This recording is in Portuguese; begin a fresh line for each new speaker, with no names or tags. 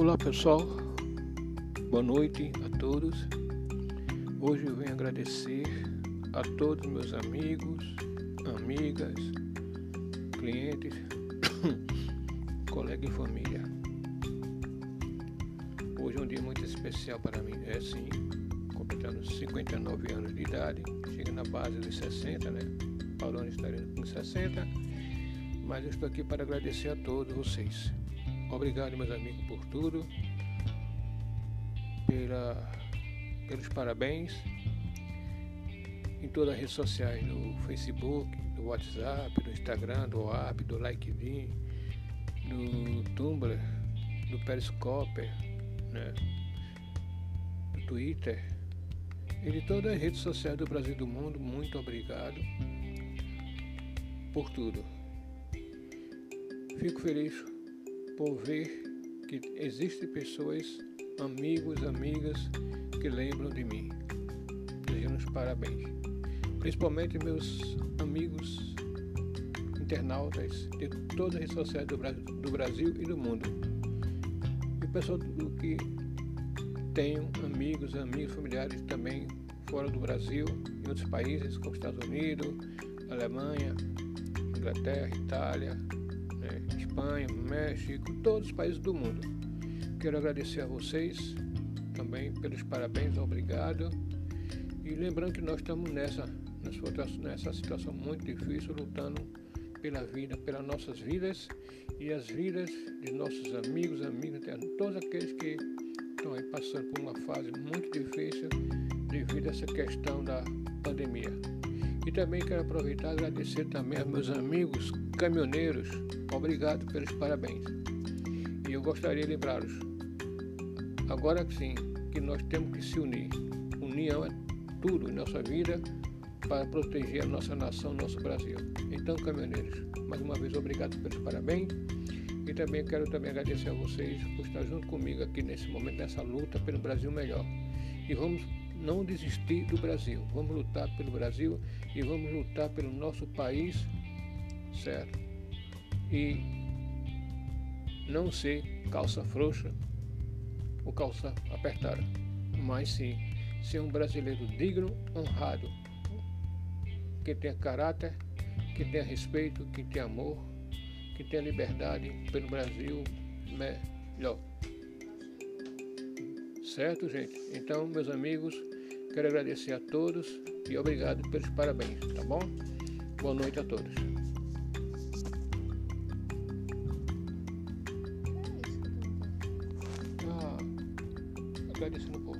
Olá pessoal, boa noite a todos. Hoje eu venho agradecer a todos meus amigos, amigas, clientes, colegas e família. Hoje é um dia muito especial para mim, é sim, completando 59 anos de idade, chega na base dos 60, né? Paulão estaria com 60, mas eu estou aqui para agradecer a todos vocês. Obrigado, meus amigos, por tudo, pela, pelos parabéns em todas as redes sociais, no Facebook, no WhatsApp, no Instagram, do WhatsApp, do LikeVim, no Tumblr, no Periscope, né, no Twitter e de todas as redes sociais do Brasil e do mundo. Muito obrigado por tudo. Fico feliz por ver que existem pessoas, amigos, amigas que lembram de mim. Desejamos parabéns. Principalmente meus amigos internautas de todas as redes sociais do Brasil, do Brasil e do mundo. E pessoal do que tenho amigos, amigos, familiares também fora do Brasil, em outros países, como Estados Unidos, Alemanha, Inglaterra, Itália, Espanha, México, todos os países do mundo. Quero agradecer a vocês também pelos parabéns, obrigado. E lembrando que nós estamos nessa, nessa situação muito difícil, lutando pela vida, pelas nossas vidas e as vidas de nossos amigos, amigos, todos aqueles que estão aí passando por uma fase muito difícil devido a essa questão da pandemia. E também quero aproveitar e agradecer também aos meus amigos caminhoneiros. Obrigado pelos parabéns. E eu gostaria de lembrá-los, agora sim, que nós temos que se unir. União é tudo em nossa vida para proteger a nossa nação, nosso Brasil. Então, caminhoneiros, mais uma vez obrigado pelos parabéns. E também quero também agradecer a vocês por estar junto comigo aqui nesse momento, nessa luta pelo Brasil melhor. E vamos não desistir do Brasil. Vamos lutar pelo Brasil e vamos lutar pelo nosso país, certo? E não ser calça frouxa ou calça apertada, mas sim ser um brasileiro digno, honrado, que tenha caráter, que tenha respeito, que tenha amor, que tenha liberdade pelo Brasil melhor. Certo, gente? Então, meus amigos, quero agradecer a todos e obrigado pelos parabéns, tá bom? Boa noite a todos. Ah, agradecendo um pouco.